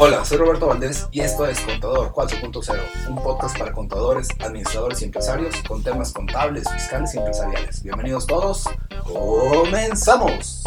Hola, soy Roberto Valdés y esto es Contador 4.0, un podcast para contadores, administradores y empresarios con temas contables, fiscales y empresariales. Bienvenidos todos, comenzamos.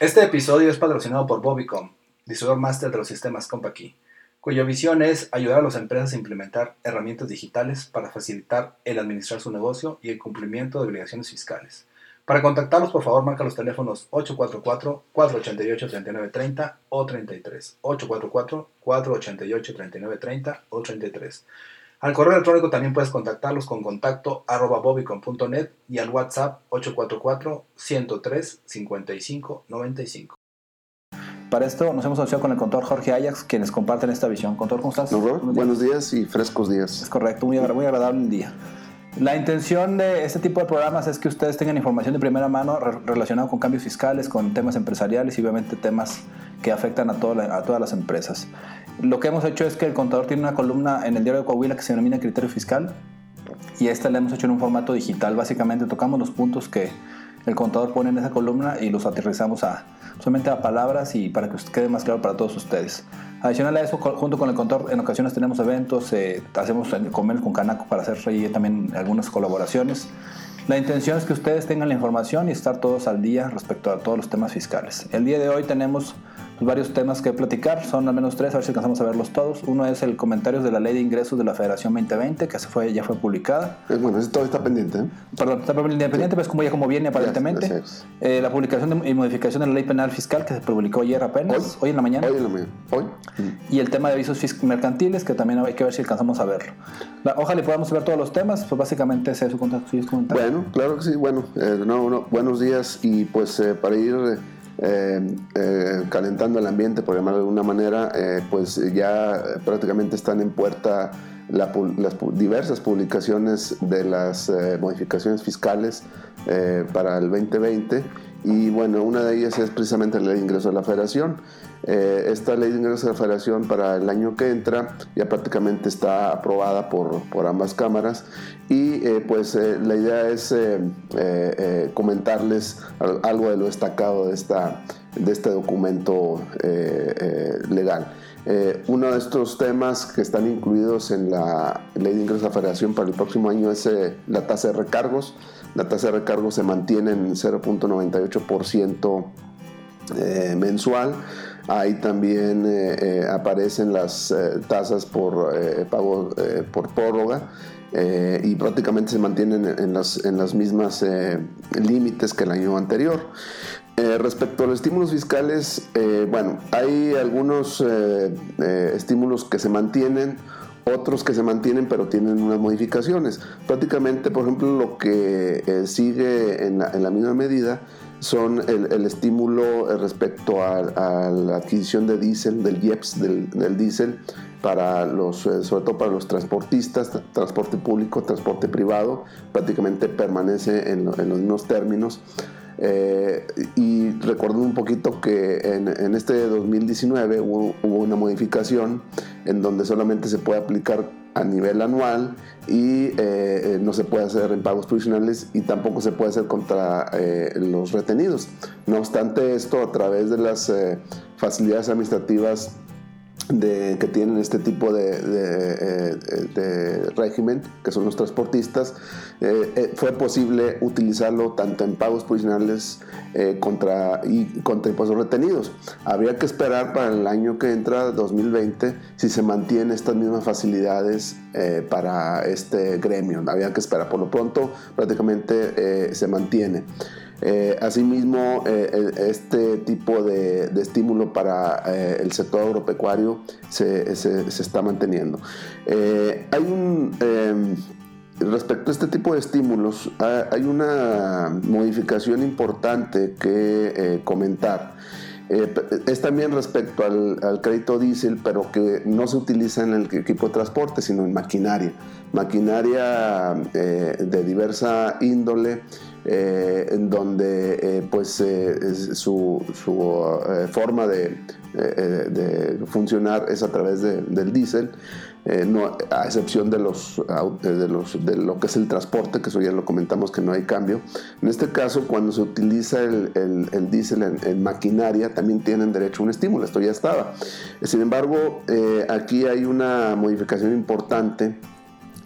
Este episodio es patrocinado por Bobicom, distribuidor máster de los sistemas CompaKey, cuya visión es ayudar a las empresas a implementar herramientas digitales para facilitar el administrar su negocio y el cumplimiento de obligaciones fiscales. Para contactarlos, por favor, marca los teléfonos 844-488-3930 o 33. 844-488-3930 o 33. Al correo electrónico también puedes contactarlos con contacto arroba bobicon.net y al WhatsApp 844-103-5595. Para esto nos hemos asociado con el contador Jorge Ajax, quienes comparten esta visión. Contador, ¿cómo estás? buenos, días. y frescos días. Es correcto, muy, muy agradable el día. La intención de este tipo de programas es que ustedes tengan información de primera mano relacionada con cambios fiscales, con temas empresariales y obviamente temas que afectan a, todas las empresas. Lo que hemos hecho es que el contador tiene una columna en el diario de Coahuila que se denomina criterio fiscal y esta la hemos hecho en un formato digital. Básicamente tocamos los puntos que el contador pone en esa columna y los aterrizamos a solamente a palabras y para que quede más claro para todos ustedes. Adicional a eso, junto con el contador, en ocasiones tenemos eventos, eh, hacemos convenios con Canaco para hacer también algunas colaboraciones. La intención es que ustedes tengan la información y estar todos al día respecto a todos los temas fiscales. El día de hoy tenemos varios temas que platicar, son al menos tres, a ver si alcanzamos a verlos todos. Uno es el comentario de la ley de ingresos de la Federación 2020, que se fue, ya fue publicada. Eh, bueno, eso todo está pendiente. ¿eh? Perdón, está pendiente, pero es como ya como viene aparentemente. Eh, la publicación y modificación de la ley penal fiscal, que se publicó ayer apenas, hoy, en la mañana. Hoy en la mañana, hoy. Y el tema de avisos mercantiles, que también hay que ver si alcanzamos a verlo. ojalá y podamos ver todos los temas, pues básicamente ese es su comentario. Bueno, claro que sí, bueno, no, buenos días y pues para ir eh, eh, calentando el ambiente, por llamarlo de alguna manera, eh, pues ya prácticamente están en puerta las diversas publicaciones de las modificaciones fiscales para el 2020 y bueno, una de ellas es precisamente la ley de ingreso de la federación. Eh, esta ley de ingreso de la federación para el año que entra ya prácticamente está aprobada por, por ambas cámaras y eh, pues eh, la idea es comentarles algo de lo destacado de, esta, de este documento legal. Uno de estos temas que están incluidos en la ley de ingreso de la federación para el próximo año es la tasa de recargos. La tasa de recargo se mantiene en 0.98% eh, mensual. Ahí también eh, eh, aparecen las tasas por pago por prórroga y prácticamente se mantienen en las, en las mismas límites que el año anterior. Respecto a los estímulos fiscales, bueno, hay algunos estímulos que se mantienen, otros que se mantienen pero tienen unas modificaciones. Prácticamente, por ejemplo, lo que eh, sigue en la, misma medida son el, estímulo eh, respecto a, la adquisición de diésel, del IEPS, del, diésel, para los, eh, sobre todo para los transportistas, transporte público, transporte privado, prácticamente permanece en los mismos términos. Eh, y recuerdo un poquito que en, este 2019 hubo, una modificación en donde solamente se puede aplicar a nivel anual y eh, no se puede hacer en pagos provisionales y tampoco se puede hacer contra eh, los retenidos. No obstante esto, a través de las facilidades administrativas de, que tienen este tipo de, de, régimen, que son los transportistas, eh, eh, fue posible utilizarlo tanto en pagos provisionales eh, contra, y contra impuestos retenidos. Habría que esperar para el año que entra, 2020, si se mantienen estas mismas facilidades para este gremio. Habría que esperar. Por lo pronto, prácticamente se mantiene. Eh, asimismo, eh, este tipo de, estímulo para eh, el sector agropecuario se, está manteniendo. hay un, em, respecto a este tipo de estímulos, hay una modificación importante que comentar. es también respecto al, crédito diésel, pero que no se utiliza en el equipo de transporte, sino en maquinaria. Maquinaria de diversa índole, en donde pues su, forma de, funcionar es a través del diésel. no, a excepción de, los, de, los, de lo que es el transporte, que eso ya lo comentamos que no hay cambio. En este caso, cuando se utiliza el, el, diésel en, maquinaria, también tienen derecho a un estímulo, esto ya estaba. Sin embargo, aquí hay una modificación importante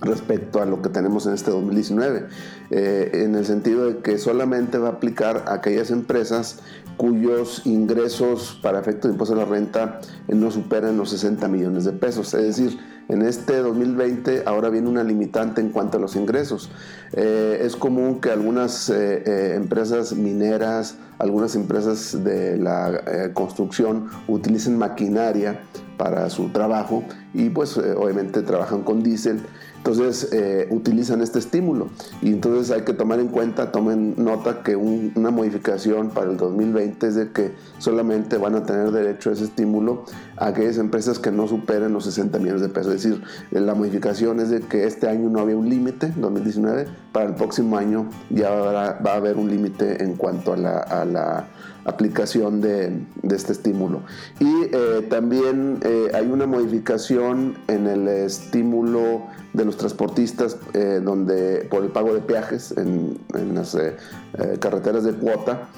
respecto a lo que tenemos en este 2019, eh, en el sentido de que solamente va a aplicar a aquellas empresas cuyos ingresos para efecto de impuesto a la renta eh, no superan los 60 millones de pesos. Es decir, en este 2020 ahora viene una limitante en cuanto a los ingresos. Eh, es común que algunas empresas mineras, algunas empresas de la construcción utilicen maquinaria para su trabajo y pues obviamente trabajan con diésel entonces eh, utilizan este estímulo y entonces hay que tomar en cuenta, tomen nota que una modificación para el 2020 es de que solamente van a tener derecho a ese estímulo a aquellas empresas que no superen los 60 millones de pesos. Es decir, la modificación es de que este año no había un límite, 2019, para el próximo año ya va a haber un límite en cuanto a la, aplicación de, este estímulo. Y eh, también eh, hay una modificación en el estímulo de los transportistas eh, donde por el pago de peajes en, las eh, eh, carreteras de cuota.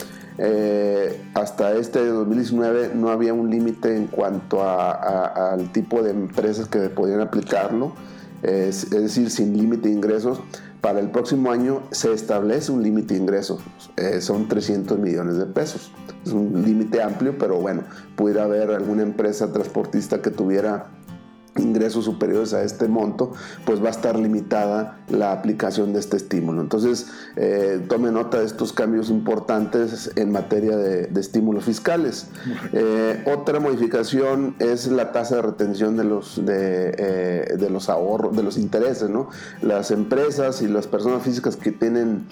hasta este 2019 no había un límite en cuanto al tipo de empresas que podían aplicarlo, es, decir, sin límite de ingresos. Para el próximo año se establece un límite de ingresos, son 300 millones de pesos. Es un límite amplio, pero bueno, pudiera haber alguna empresa transportista que tuviera ingresos superiores a este monto, pues va a estar limitada la aplicación de este estímulo. Entonces, eh, tome nota de estos cambios importantes en materia de, estímulos fiscales. Eh, otra modificación es la tasa de retención de los, de, eh, de, los ahorros, de los intereses. ¿no? Las empresas y las personas físicas que tienen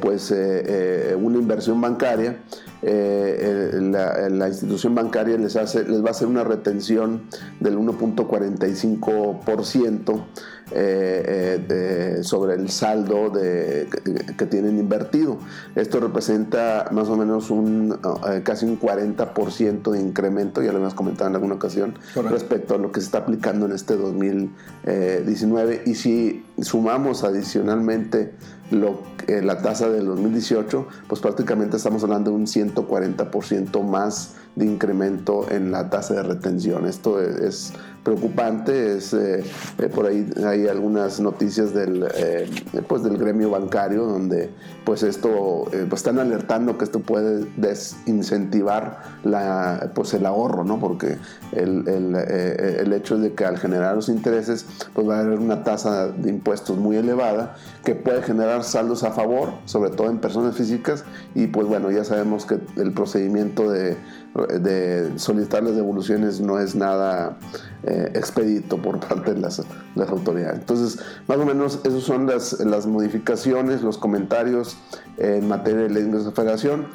pues, una inversión bancaria, la, la, institución bancaria les, hace, les va a hacer una retención del 1.45% eh, eh, sobre el saldo de, que, tienen invertido. Esto representa más o menos un eh, casi un 40% de incremento, ya lo hemos comentado en alguna ocasión, respecto a lo que se está aplicando en este 2019. Y si sumamos adicionalmente lo, la tasa del 2018, pues prácticamente estamos hablando de un 140% más de incremento en la tasa de retención. Esto es, preocupante, es, eh, eh, por ahí hay algunas noticias del, eh, pues del gremio bancario donde pues esto, pues están alertando que esto puede desincentivar la, pues el ahorro, ¿no? porque el, el, el hecho de que al generar los intereses pues va a haber una tasa de impuestos muy elevada que puede generar saldos a favor, sobre todo en personas físicas y pues bueno, ya sabemos que el procedimiento de de solicitar las devoluciones no es nada expedito por parte de las, las, autoridades. Entonces, más o menos, esas son las, las modificaciones, los comentarios en materia de ley de federación.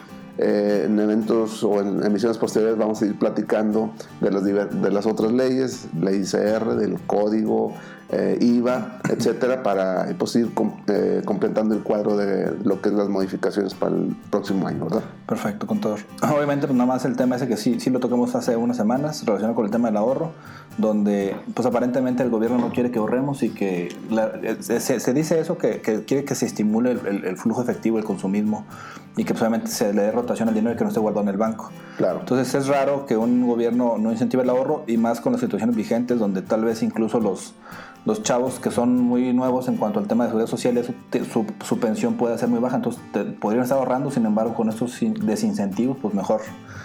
Eh, en eventos o en emisiones posteriores vamos a ir platicando de las, de las otras leyes, ley ICR, del código, eh, IVA, etcétera, para pues, ir eh, completando el cuadro de lo que es las modificaciones para el próximo año, ¿verdad? Perfecto, contador. Obviamente, pues nada más el tema ese que sí, sí lo tocamos hace unas semanas, relacionado con el tema del ahorro, donde pues aparentemente el gobierno no quiere que ahorremos y que se, dice eso, que, quiere que se estimule el, el flujo efectivo, el consumismo y que solamente pues, se le dé rotación al dinero y que no esté guardado en el banco. Claro. Entonces es raro que un gobierno no incentive el ahorro y más con las situaciones vigentes donde tal vez incluso los, los chavos que son muy nuevos en cuanto al tema de seguridad social, su, su, pensión puede ser muy baja, entonces podrían estar ahorrando, sin embargo con estos desincentivos pues mejor.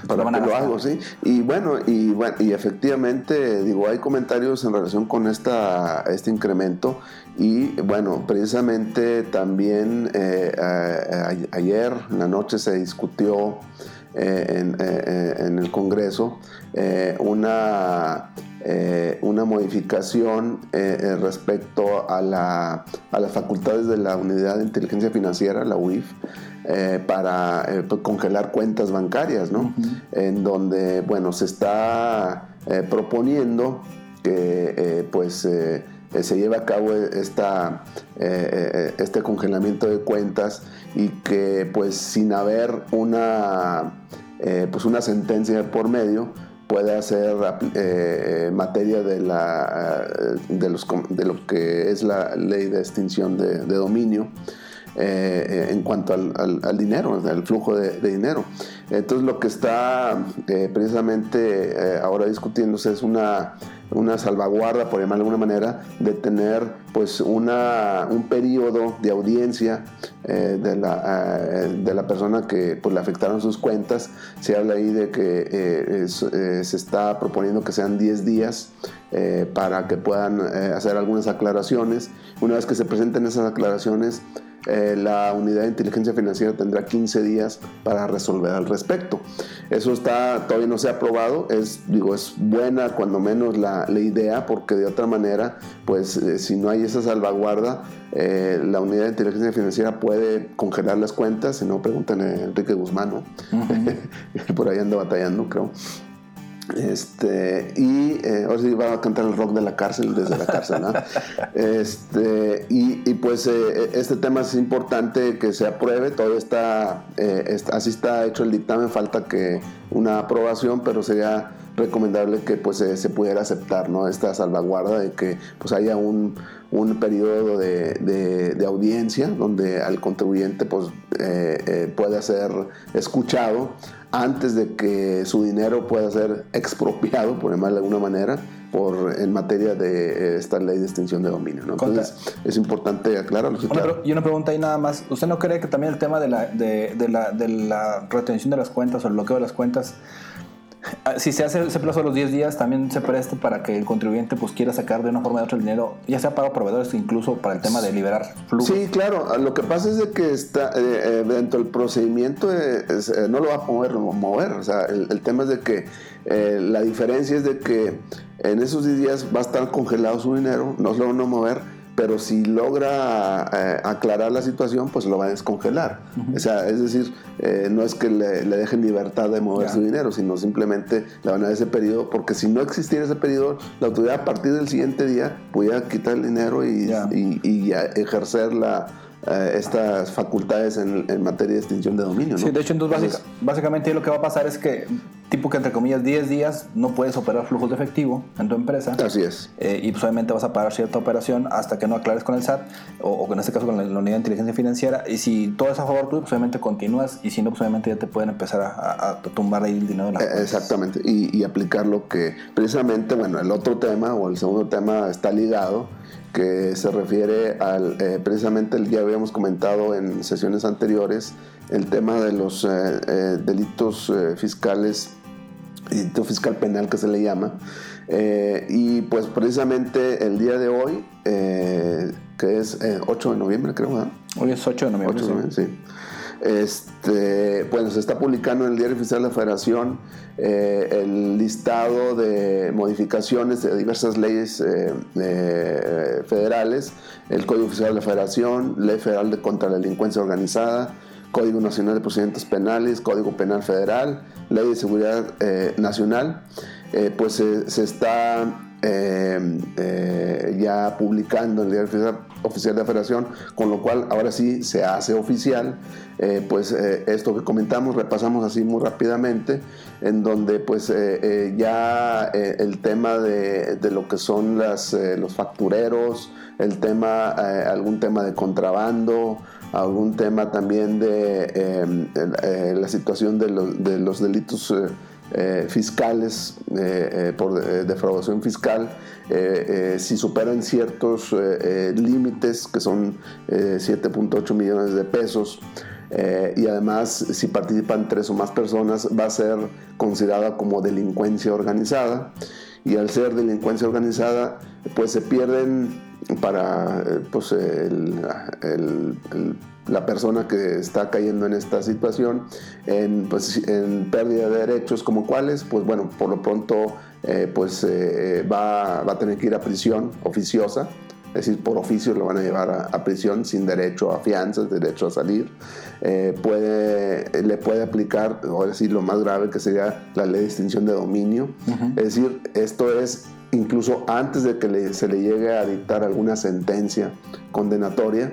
Para lo, lo hago, sí. Y bueno, y bueno, y efectivamente, digo, hay comentarios en relación con esta, este incremento y bueno, precisamente también eh, ayer en la noche se discutió eh, eh, en, el Congreso una, una modificación respecto a, la, a, las facultades de la Unidad de Inteligencia Financiera, la UIF, para pues, congelar cuentas bancarias, ¿no? En donde, bueno, se está proponiendo que pues se lleve a cabo esta, eh, eh, este congelamiento de cuentas y que pues sin haber una, eh, pues una sentencia por medio puede hacer eh, materia de, la, de, los, de, lo que es la ley de extinción de, dominio. Eh, en cuanto al, dinero, al flujo de, dinero. Entonces lo que está precisamente ahora discutiéndose es una una salvaguarda, por llamarlo de alguna manera, de tener pues una, un periodo de audiencia eh, de, la, eh, de la persona que pues, le afectaron sus cuentas. Se habla ahí de que eh, se está proponiendo que sean 10 días para que puedan hacer algunas aclaraciones. Una vez que se presenten esas aclaraciones, eh, la unidad de inteligencia financiera tendrá 15 días para resolver al respecto. Eso está, todavía no se ha aprobado, es, digo, es buena cuando menos la, idea, porque de otra manera, pues eh, si no hay esa salvaguarda, eh, la unidad de inteligencia financiera puede congelar las cuentas, si no, preguntan a Enrique Guzmán, ¿no? por ahí anda batallando, creo. Este, y eh, ahora sí va a cantar el rock de la cárcel desde la cárcel, ¿no? este, y, y, pues eh, este tema es importante que se apruebe, todo está, eh, así está hecho el dictamen, falta que una aprobación, pero sería recomendable que pues se pudiera aceptar ¿no? esta salvaguarda de que pues haya un, un periodo de, de, audiencia donde al contribuyente pues pueda ser escuchado antes de que su dinero pueda ser expropiado, por llamarlo de alguna manera, por, en materia de eh, esta ley de extinción de dominio. ¿no? Entonces es importante aclararlo. y una pregunta ahí nada más. ¿Usted no cree que también el tema de la, de, de la, de la retención de las cuentas o el bloqueo de las cuentas si se hace ese plazo de los 10 días, también se preste para que el contribuyente pues quiera sacar de una forma u otra el dinero, ya sea para proveedores, incluso para el tema de liberar flujos. Sí, claro. Lo que pasa es de que está eh, eh, dentro del procedimiento eh, no lo va a poder mover. O sea, el, el tema es de que la diferencia es de que en esos 10 días va a estar congelado su dinero, no lo van a mover pero si logra eh, aclarar la situación, pues lo va a descongelar. O sea, es decir, eh, no es que le, dejen libertad de mover su dinero, sino simplemente le van a dar ese periodo, porque si no existiera ese periodo, la autoridad a partir del siguiente día pudiera quitar el dinero y, y ejercer la, eh, estas facultades en, materia de extinción de dominio. Sí, de hecho, entonces, básicamente lo que va a pasar es que, tipo que entre comillas 10 días no puedes operar flujos de efectivo en tu empresa. Así es. Eh, y pues obviamente vas a pagar cierta operación hasta que no aclares con el SAT o, o en este caso con la, unidad de inteligencia financiera. Y si todo es a favor tuyo, pues obviamente continúas y si no, pues obviamente ya te pueden empezar a, tumbar ahí el dinero. De la eh, Exactamente. Y, y aplicar lo que precisamente, bueno, el otro tema o el segundo tema está ligado que se refiere al, eh, precisamente, ya habíamos comentado en sesiones anteriores, el tema de los eh, eh, delitos fiscales, delito fiscal penal que se le llama. y pues precisamente el día de hoy, que es 8 de noviembre creo, Hoy es 8 de noviembre. 8 de noviembre, sí. Este, bueno, se está publicando en el Diario Oficial de la Federación eh, el listado de modificaciones de diversas leyes eh, eh, federales, el Código Oficial de la Federación, Ley Federal de contra la Delincuencia Organizada, Código Nacional de Procedimientos Penales, Código Penal Federal, Ley de Seguridad Nacional, pues se está eh, eh, ya publicando en el diario oficial de la federación, con lo cual ahora sí se hace oficial, eh, pues esto que comentamos, repasamos así muy rápidamente, en donde pues ya el tema de, lo que son las, los factureros, el tema, algún tema de contrabando, algún tema también de la situación de, los delitos eh, fiscales eh, eh, por defraudación fiscal si superan ciertos límites que son 7.8 millones de pesos y además si participan tres o más personas va a ser considerada como delincuencia organizada y al ser delincuencia organizada pues se pierden para pues, el la persona que está cayendo en esta situación en, pues, en pérdida de derechos como cuáles, pues bueno, por lo pronto eh, pues eh, va, va, a tener que ir a prisión oficiosa, es decir, por oficio lo van a llevar a, prisión sin derecho a fianzas, derecho a salir. Eh, puede, le puede aplicar, o decir, lo más grave que sería la ley de extinción de dominio. Es decir, esto es incluso antes de que se le llegue a dictar alguna sentencia condenatoria,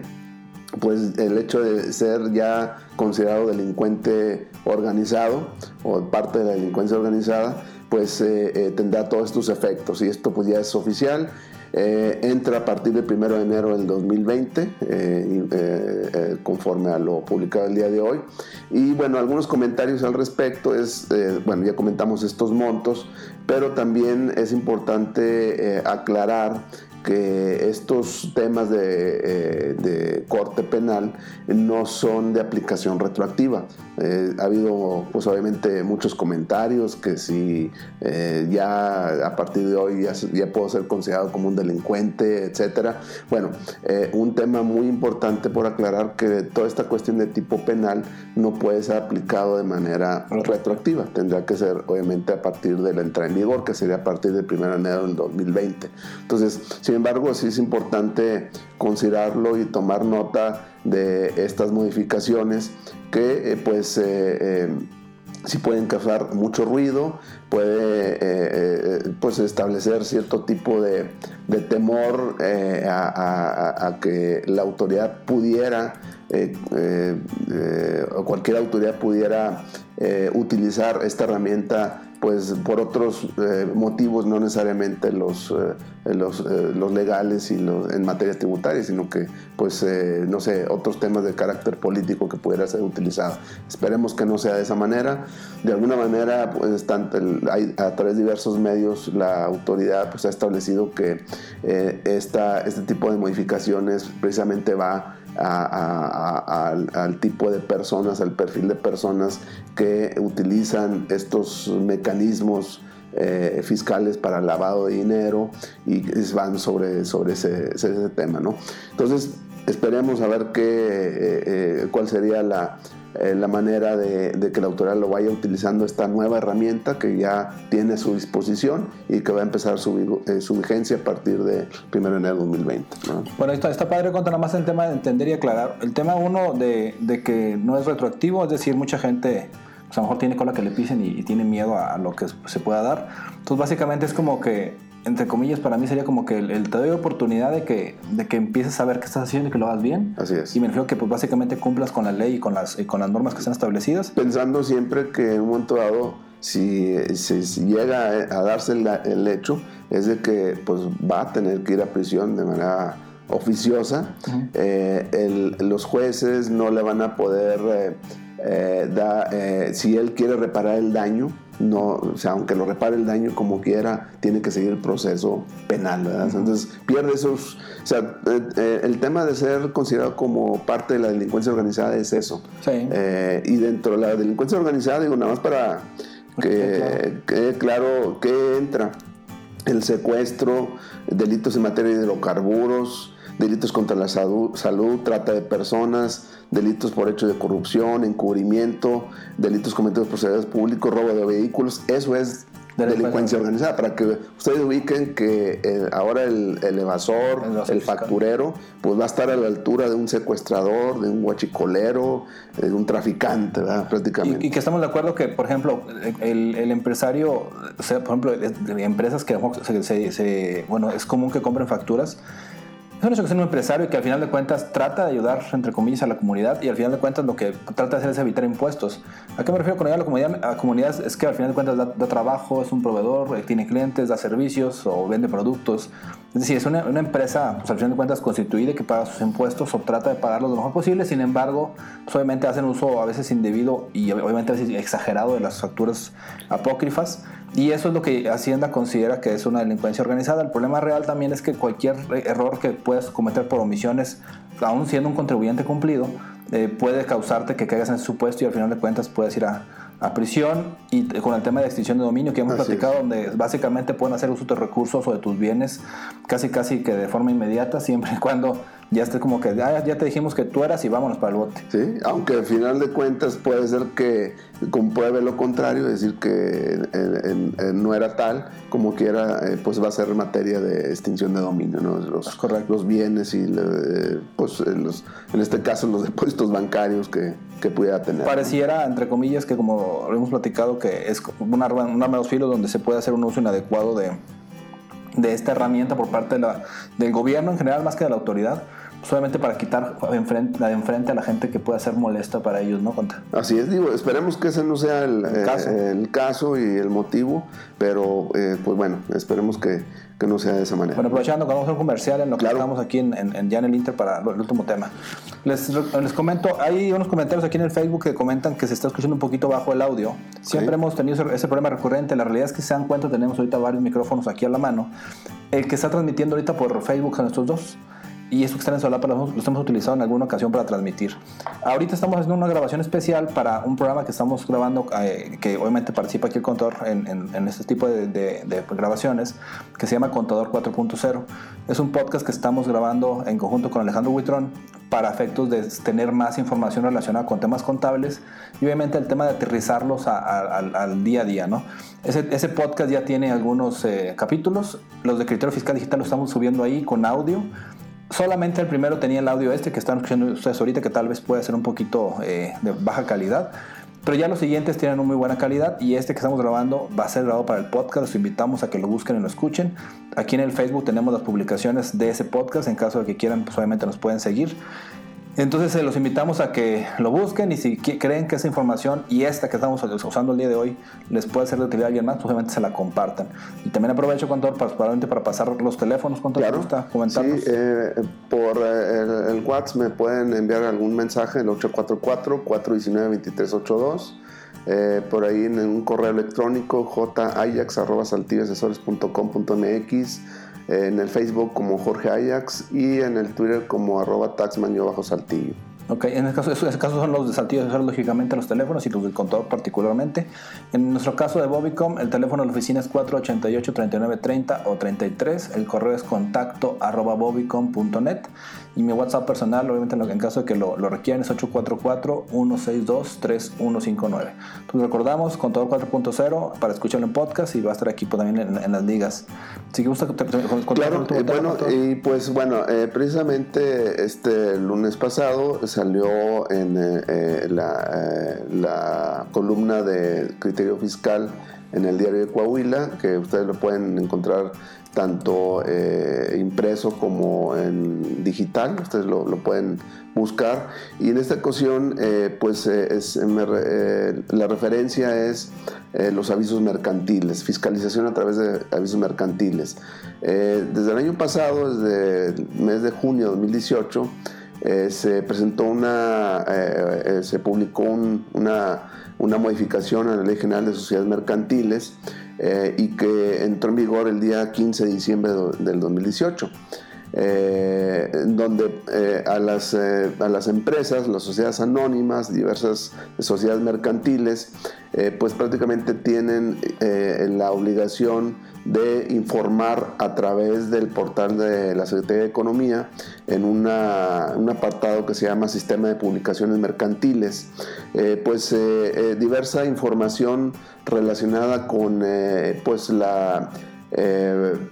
pues el hecho de ser ya considerado delincuente organizado o parte de la delincuencia organizada, pues eh, eh, tendrá todos estos efectos y esto pues ya es oficial. Eh, entra a partir del 1 de enero del 2020, conforme a lo publicado el día de hoy. Y bueno, algunos comentarios al respecto es, bueno, ya comentamos estos montos, pero también es importante aclarar que estos temas eh, de, corte penal no son de aplicación retroactiva. Eh, ha habido, pues obviamente, muchos comentarios que si eh, ya a partir de hoy ya, puedo ser considerado como un delincuente, etcétera. Bueno, un tema muy importante por aclarar que toda esta cuestión de tipo penal no puede ser aplicado de manera retroactiva. Tendrá que ser, obviamente, a partir de la entrada en vigor, que sería a partir del 1 de enero del 2020. Entonces, sin embargo, sí es importante considerarlo y tomar nota de estas modificaciones que eh, pues eh, eh, pueden causar mucho ruido, puede pues establecer cierto tipo de, temor a, que la autoridad pudiera o cualquier autoridad pudiera utilizar esta herramienta pues por otros eh, motivos, no necesariamente los, eh, eh, los, legales y los, en materia tributaria, sino que, pues, no sé, otros temas de carácter político que pudiera ser utilizado. Esperemos que no sea de esa manera. De alguna manera, pues, tanto a través de diversos medios, la autoridad pues, ha establecido que esta, este tipo de modificaciones precisamente va al tipo de personas, al perfil de personas que utilizan estos mecanismos eh, fiscales para lavado de dinero y van sobre, sobre ese, ese tema. ¿no? Entonces, esperemos a ver qué, eh, eh, cuál sería la, eh, la manera de, que la autoridad lo vaya utilizando esta nueva herramienta que ya tiene a su disposición y que va a empezar su, eh, su vigencia a partir de 1 de enero de 2020. Bueno, está, está padre contar nada más el tema de entender y aclarar. El tema uno de, de que no es retroactivo, es decir, mucha gente pues, a lo mejor tiene cola que le pisen y, tiene miedo a, lo que se pueda dar. Entonces básicamente es como que entre comillas, para mí sería como que el, te doy oportunidad de que, de que empieces a ver qué estás haciendo y que lo hagas bien. Así es. Y me refiero que pues básicamente cumplas con la ley y con las, con las normas que están establecidas. Pensando siempre que en un momento dado, si, llega a darse el, hecho, es de que pues va a tener que ir a prisión de manera oficiosa. Eh, los jueces no le van a poder... Eh, eh, si él quiere reparar el daño, no, o sea, aunque lo repare el daño como quiera, tiene que seguir el proceso penal, ¿verdad? Entonces pierde esos, o sea, eh, eh, el tema de ser considerado como parte de la delincuencia organizada es eso. Sí. Eh, y dentro de la delincuencia organizada, digo, nada más para que quede claro que entra el secuestro, delitos en materia de hidrocarburos, delitos contra la salud, salud, trata de personas, delitos por hecho de corrupción, encubrimiento, delitos cometidos por servidores públicos, robo de vehículos. Eso es delincuencia organizada, para que ustedes ubiquen que eh, ahora el, evasor, el, facturero, pues va a estar a la altura de un secuestrador, de un guachicolero, de un traficante, ¿verdad? prácticamente. Y, que estamos de acuerdo que, por ejemplo, el, empresario, o sea, por ejemplo, empresas que se, bueno, es común que compren facturas es que es un empresario que al final de cuentas trata de ayudar, entre comillas, a la comunidad y al final de cuentas lo que trata de hacer es evitar impuestos. ¿A qué me refiero con ayudar a la comunidad? A comunidad es que al final de cuentas da, trabajo, es un proveedor, eh, tiene clientes, da servicios o vende productos. Es decir, es una, empresa, pues al final de cuentas, constituida que paga sus impuestos o trata de pagarlos lo mejor posible. Sin embargo, pues, obviamente hacen uso a veces indebido y obviamente a veces exagerado de las facturas apócrifas. Y eso es lo que Hacienda considera que es una delincuencia organizada. El problema real también es que cualquier error que puedas cometer por omisiones, aún siendo un contribuyente cumplido, eh, puede causarte que caigas en su puesto y al final de cuentas puedes ir a, a prisión y con el tema de extinción de dominio que hemos platicado, donde básicamente pueden hacer uso de tus recursos o de tus bienes casi casi que de forma inmediata, siempre y cuando ya esté como que ah, ya te dijimos que tú eras y vámonos para el bote. Sí, aunque al final de cuentas puede ser que compruebe lo contrario, decir que no era tal, como quiera, eh, pues va a ser materia de extinción de dominio, ¿no? Los, los bienes y pues los, en este caso los depósitos bancarios que, que pudiera tener. Pareciera, entre comillas, que como lo hemos platicado, que es un arma, un arma de dos filos donde se puede hacer un uso inadecuado de, de esta herramienta por parte de la, del gobierno en general, más que de la autoridad solamente para quitar enfrente, de enfrente a la gente que pueda ser molesta para ellos, ¿no? Conta? Así es, digo, esperemos que ese no sea el, caso. y el motivo, pero pues bueno, esperemos que, que no sea de esa manera. Bueno, aprovechando que vamos a un comercial en lo que estamos aquí en, en, ya en el Inter para el último tema. Les, les comento, hay unos comentarios aquí en el Facebook que comentan que se está escuchando un poquito bajo el audio. Siempre hemos tenido ese, problema recurrente. La realidad es que se dan cuenta, tenemos ahorita varios micrófonos aquí a la mano. El que está transmitiendo ahorita por Facebook son estos dos y eso que está en Solapa lo, lo hemos utilizado en alguna ocasión para transmitir. Ahorita estamos haciendo una grabación especial para un programa que estamos grabando, eh, que obviamente participa aquí el contador en, en, este tipo de, de, grabaciones, que se llama Contador 4.0. Es un podcast que estamos grabando en conjunto con Alejandro Huitrón para efectos de tener más información relacionada con temas contables y obviamente el tema de aterrizarlos al día a día. ¿no? Ese, ese podcast ya tiene algunos eh, capítulos, los de criterio fiscal digital lo estamos subiendo ahí con audio solamente el primero tenía el audio este que están escuchando ustedes ahorita, que tal vez puede ser un poquito eh, de baja calidad. Pero ya los siguientes tienen una muy buena calidad y este que estamos grabando va a ser grabado para el podcast. Los invitamos a que lo busquen y lo escuchen. Aquí en el Facebook tenemos las publicaciones de ese podcast. En caso de que quieran, pues obviamente nos pueden seguir. Entonces se los invitamos a que lo busquen y si creen que esa información y esta que estamos usando el día de hoy les puede ser de utilidad a alguien más, pues obviamente se la compartan. Y también aprovecho, contador, para, para pasar los teléfonos, contador, claro. gusta comentarnos. Sí, eh, por eh, el, WhatsApp me pueden enviar algún mensaje, el 844-419-2382. Eh, por ahí en un correo electrónico jayax.saltillasesores.com.mx en el Facebook como Jorge Ajax y en el Twitter como arroba taxman-saltillo. Ok, en este caso, ese caso son los de Saltillo, lógicamente los teléfonos y los del contador particularmente. En nuestro caso de Bobicom, el teléfono de la oficina es 488-3930 o 33, el correo es contacto arroba bobicom.net y mi WhatsApp personal, obviamente en caso de que lo, lo requieran, es 844-162-3159. Entonces recordamos, Contador 4.0 para escucharlo en podcast y va a estar aquí pues, también en, las ligas. Si gusta Claro, eh, bueno, y pues bueno, eh, precisamente este lunes pasado salió en eh, la, la columna de criterio fiscal en el diario de Coahuila, que ustedes lo pueden encontrar tanto eh, impreso como en digital, ustedes lo, pueden buscar. Y en esta ocasión, eh, pues eh, es, la referencia es los avisos mercantiles, fiscalización a través de avisos mercantiles. desde el año pasado, desde el mes de junio de 2018, se presentó una, se publicó una, una modificación a la Ley General de Sociedades Mercantiles eh, y que entró en vigor el día 15 de diciembre del 2018. Eh, donde eh, a, las, a, las, empresas, las sociedades anónimas, diversas sociedades mercantiles, pues prácticamente tienen la obligación de informar a través del portal de la Secretaría de Economía en un apartado que se llama Sistema de Publicaciones Mercantiles, eh, pues eh, eh, diversa información relacionada con pues la... El,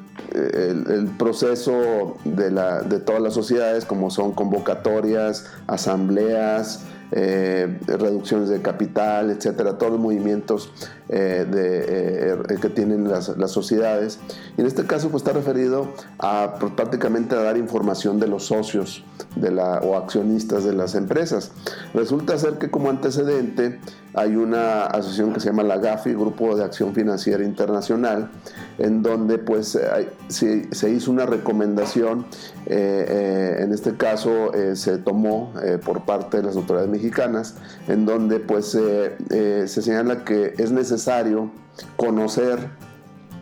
proceso de, la, de todas las sociedades, como son convocatorias, asambleas, eh, reducciones de capital, etcétera, todos los movimientos eh, de, eh, que tienen las, sociedades. Y en este caso pues, está referido a pues, prácticamente a dar información de los socios de la, o accionistas de las empresas. Resulta ser que como antecedente hay una asociación que se llama la GAFI, Grupo de Acción Financiera Internacional, en donde pues se, hizo una recomendación, en este caso se tomó por parte de las autoridades en donde pues se señala que es necesario conocer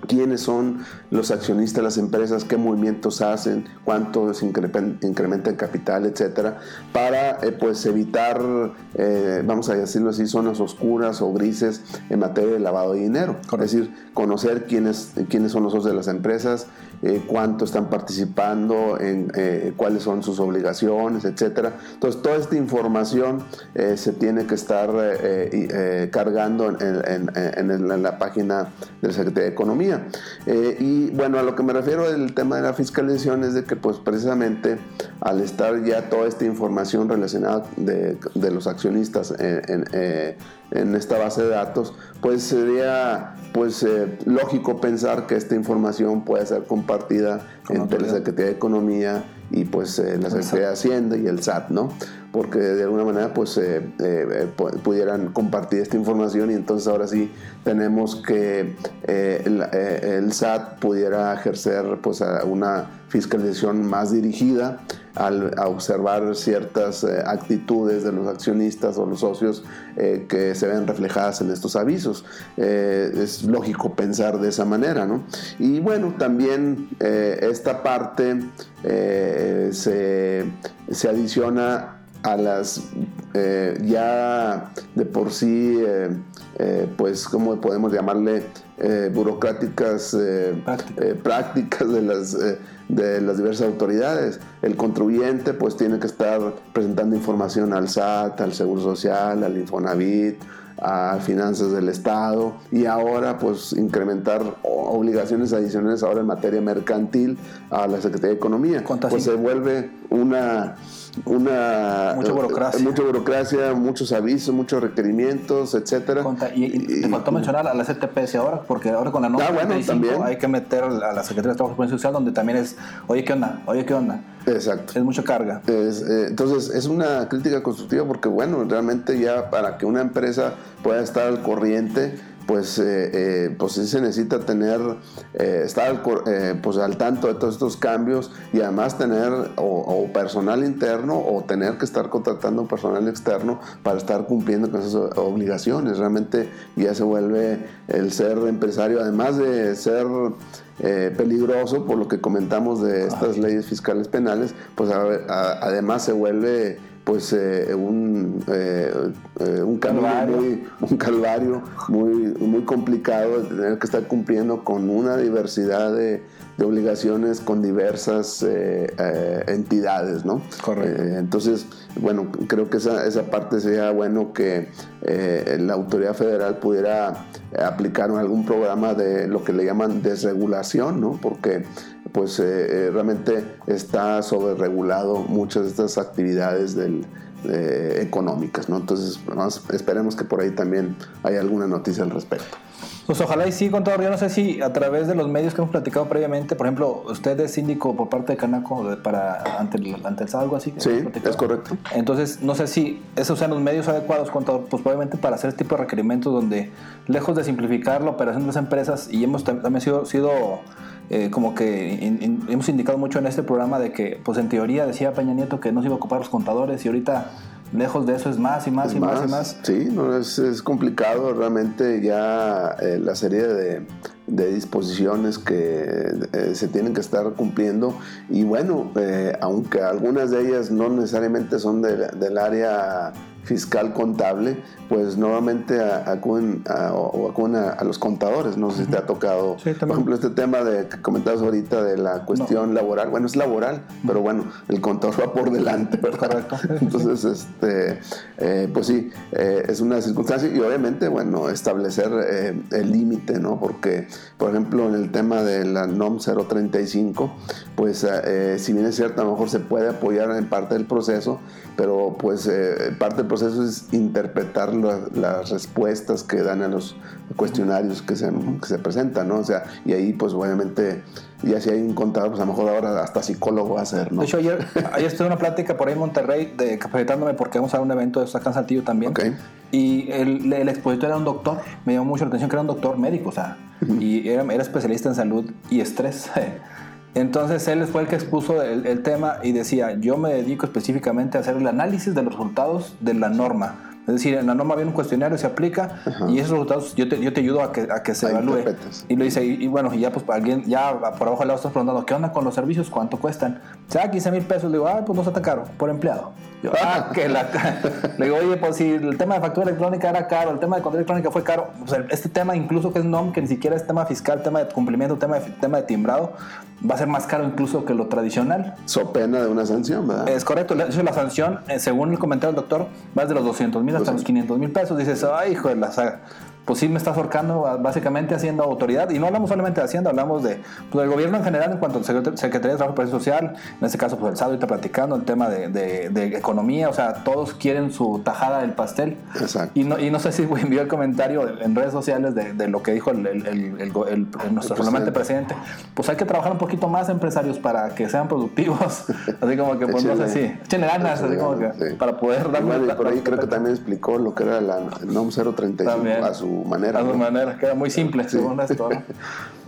quiénes son los accionistas de las empresas, qué movimientos hacen, cuánto se incrementa el capital, etcétera, para eh, pues evitar, eh, vamos a decirlo así, zonas oscuras o grises en materia de lavado de dinero. Es decir, conocer quiénes, quiénes son los socios de las empresas, eh, cuánto están participando, en cuáles son sus obligaciones, etcétera. Entonces, toda esta información se tiene que estar cargando en, en, la página del Secretaría de Economía. y y bueno, a lo que me refiero del tema de la fiscalización es de que pues precisamente al estar ya toda esta información relacionada de, los accionistas en, eh, esta base de datos, pues sería pues eh, lógico pensar que esta información puede ser compartida entre la Secretaría de Economía y pues la Secretaría de Hacienda y el SAT, ¿no? Porque de alguna manera pues pudieran compartir esta información y entonces ahora sí tenemos que el, el, SAT pudiera ejercer pues una fiscalización más dirigida al, a observar ciertas eh, actitudes de los accionistas o los socios eh, que se ven reflejadas en estos avisos. Eh, es lógico pensar de esa manera, ¿no? Y bueno, también esta parte se, se adiciona a las ya de por sí, pues, ¿cómo podemos llamarle? burocráticas prácticas de las de las diversas autoridades. El contribuyente pues tiene que estar presentando información al SAT, al Seguro Social, al Infonavit, a finanzas del Estado y ahora pues incrementar obligaciones adicionales ahora en materia mercantil a la Secretaría de Economía. Pues se vuelve una una mucha burocracia. mucha burocracia, muchos avisos, muchos requerimientos, etcétera. Y, te faltó mencionar a la CTPS ahora, porque ahora con la norma ah, hay que meter a la Secretaría de Trabajo y Social, donde también es, oye, ¿qué onda? Oye, ¿qué onda? Exacto. Es mucha carga. Eh, entonces, es una crítica constructiva porque, bueno, realmente ya para que una empresa pueda estar al corriente, pues, eh, eh, pues sí se necesita tener, eh, estar al, pues al tanto de todos estos cambios y además tener o, personal interno o tener que estar contratando personal externo para estar cumpliendo con esas obligaciones. Realmente ya se vuelve el ser empresario, además de ser peligroso por lo que comentamos de estas leyes fiscales penales, pues además se vuelve pues eh, un, eh, eh, un, calvario. Muy, un calvario muy, muy complicado de tener que estar cumpliendo con una diversidad de, de obligaciones con diversas entidades, ¿no? Correcto. entonces, bueno, creo que esa, esa parte sería bueno que la autoridad federal pudiera aplicar algún programa de lo que le llaman desregulación, ¿no? Porque pues eh, eh, realmente está sobre regulado muchas de estas actividades del, eh, económicas, ¿no? Entonces, esperemos que por ahí también haya alguna noticia al respecto. Pues ojalá y sí, contador. Yo no sé si a través de los medios que hemos platicado previamente, por ejemplo, usted es síndico por parte de Canaco para ante el, ante el algo así. Sí, es correcto. Entonces, no sé si esos sean los medios adecuados, contador, pues probablemente para hacer este tipo de requerimientos donde, lejos de simplificar la operación de las empresas, y hemos también sido, sido eh, como que hemos indicado mucho en este programa de que, pues en teoría decía Peña Nieto que no se iba a ocupar los contadores y ahorita lejos de eso es más y más y más, y más. Sí, no, es, es complicado realmente ya eh, la serie de, de disposiciones que eh, se tienen que estar cumpliendo y bueno, aunque algunas de ellas no necesariamente son del área fiscal contable, pues nuevamente acuden, a, o acuden a, los contadores. No sé si te ha tocado, por ejemplo, este tema de que comentabas ahorita de la cuestión laboral. Bueno, es laboral, pero bueno, el contador va por delante, Correcto. Entonces, este, eh, pues sí, eh, es una circunstancia y obviamente, bueno, establecer eh, el límite, ¿no? Porque, por ejemplo, en el tema de la NOM 035, pues si bien es cierto, a lo mejor se puede apoyar en parte del proceso, pero pues parte del proceso es interpretar las respuestas que dan a los cuestionarios que se, que se presentan, ¿no? O sea, y ahí pues obviamente ya si hay un contador, pues a lo mejor ahora hasta psicólogo va a ser, ¿no? De hecho, ayer, ayer estuve en una plática por ahí en Monterrey, de, capacitándome porque vamos a un evento de en Saltillo también. Y el, el, expositor era un doctor, me llamó mucho la atención que era un doctor médico, o sea, y era, era especialista en salud y estrés. Entonces él fue el que expuso el, tema y decía, yo me dedico específicamente a hacer el análisis de los resultados de la norma. Es decir, en la norma viene un cuestionario, se aplica y esos resultados yo te, yo te ayudo a que, a que se evalúe. Y lo dice, y, bueno, y ya pues alguien, ya por abajo del lado estás preguntando, ¿qué onda con los servicios? ¿Cuánto cuestan? O sea, 15 mil pesos. Le digo, ah, pues no está tan caro, por empleado. Yo, ah, que la... Le digo, oye, pues si el tema de factura electrónica era caro, el tema de control electrónica fue caro, pues este tema incluso que es NOM, que ni siquiera es tema fiscal, tema de cumplimiento, tema de, tema de timbrado, va a ser más caro incluso que lo tradicional. So pena de una sanción, ¿verdad? Es correcto. De hecho, la sanción, eh, según el comentario del doctor, va desde los 200 mil hasta los 500 mil pesos. Dices, ay, hijo de la saga. Pues sí me está forcando básicamente haciendo autoridad. Y no hablamos solamente de Hacienda, hablamos de, pues, del gobierno en general en cuanto a Secretaría de Trabajo y Social, en este caso pues el SAD está platicando el tema de, de, economía, o sea, todos quieren su tajada del pastel. Exacto. Y no, y no sé si envió el comentario en redes sociales de, de lo que dijo el, el, el, nuestro presidente. presidente. Pues hay que trabajar un poquito más empresarios para que sean productivos. así como que, pues no sé si, ganas, así como que para poder darle... por ahí creo que también explicó lo que era la NOM 035 a su manera. A su manera, que era muy simple, según esto.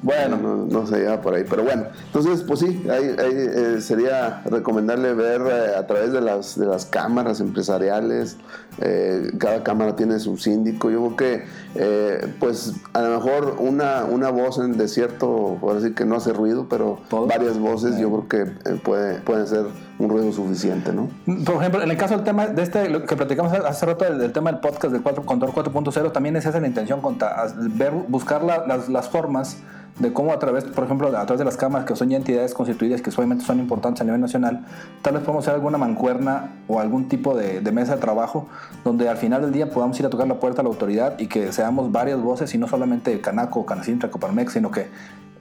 Bueno, no, se lleva por ahí, pero bueno, entonces pues sí, ahí, eh, sería recomendarle ver eh, a través de las, de las cámaras empresariales, eh, cada cámara tiene su síndico, yo creo que pues a lo mejor una, una voz en el desierto, por decir que no hace ruido, pero varias voces yo creo que puede, pueden ser un ruido suficiente, ¿no? Por ejemplo, en el caso del tema de este, lo que platicamos hace rato del, tema del podcast del 4, Control 4.0, también es esa la intención, ver, buscar las, las formas de cómo a través, por ejemplo, a través de las cámaras, que son ya entidades constituidas que obviamente son importantes a nivel nacional, tal vez podemos hacer alguna mancuerna o algún tipo de, mesa de trabajo donde al final del día podamos ir a tocar la puerta a la autoridad y que seamos varias voces y no solamente Canaco, Canacintra, Coparmex, sino que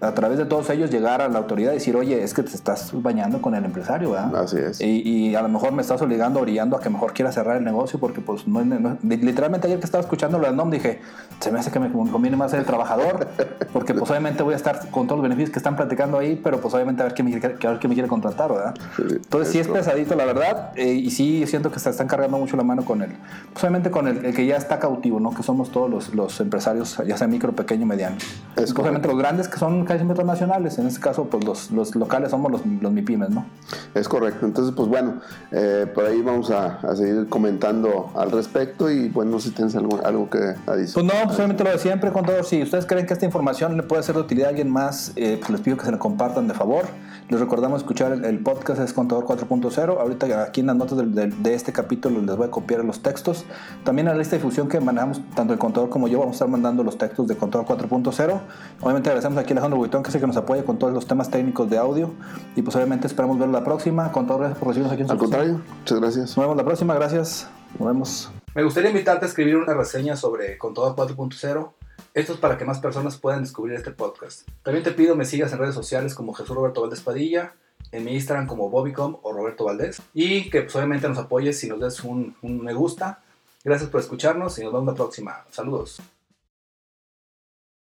a través de todos ellos llegar a la autoridad y decir, oye, es que te estás bañando con el empresario, ¿verdad? Así es. Y, a lo mejor me estás obligando, orillando a que mejor quiera cerrar el negocio porque pues no, literalmente ayer que estaba escuchando lo del NOM dije, se me hace que me conviene más ser el trabajador porque pues obviamente voy a estar con todos los beneficios que están platicando ahí, pero pues obviamente a ver qué me, a ver qué me quiere contratar, ¿verdad? Entonces sí es pesadito la verdad eh, y sí siento que se están cargando mucho la mano con él. Pues obviamente con el, que ya está cautivo, ¿no? Que somos todos los, los empresarios, ya sea micro, pequeño, mediano. Es pues, obviamente los grandes que son casi metros nacionales. En este caso, pues los, los locales somos los, los, MIPIMES, ¿no? Es correcto. Entonces, pues bueno, eh, por ahí vamos a, a, seguir comentando al respecto y bueno, no sé si tienes algo, algo que adicionar. Pues no, solamente lo de siempre, contador. Si ustedes creen que esta información le puede ser de utilidad a alguien más, eh, pues les pido que se la compartan de favor. Les recordamos escuchar el, podcast es Contador 4.0. Ahorita aquí en las notas de, de, este capítulo les voy a copiar los textos. También en la lista de difusión que manejamos, tanto el contador como yo, vamos a estar mandando los textos de Contador 4.0. Obviamente agradecemos aquí a Alejandro Buitón, que sé que nos apoya con todos los temas técnicos de audio. Y pues obviamente esperamos verlo la próxima. Contador, gracias por recibirnos aquí en Al contrario, muchas gracias. Nos vemos la próxima, gracias. Nos vemos. Me gustaría invitarte a escribir una reseña sobre Contador 4.0 esto es para que más personas puedan descubrir este podcast. También te pido me sigas en redes sociales como Jesús Roberto Valdés Padilla, en mi Instagram como Bobbycom o Roberto Valdés. Y que pues, obviamente nos apoyes si nos des un, un me gusta. Gracias por escucharnos y nos vemos la próxima. Saludos.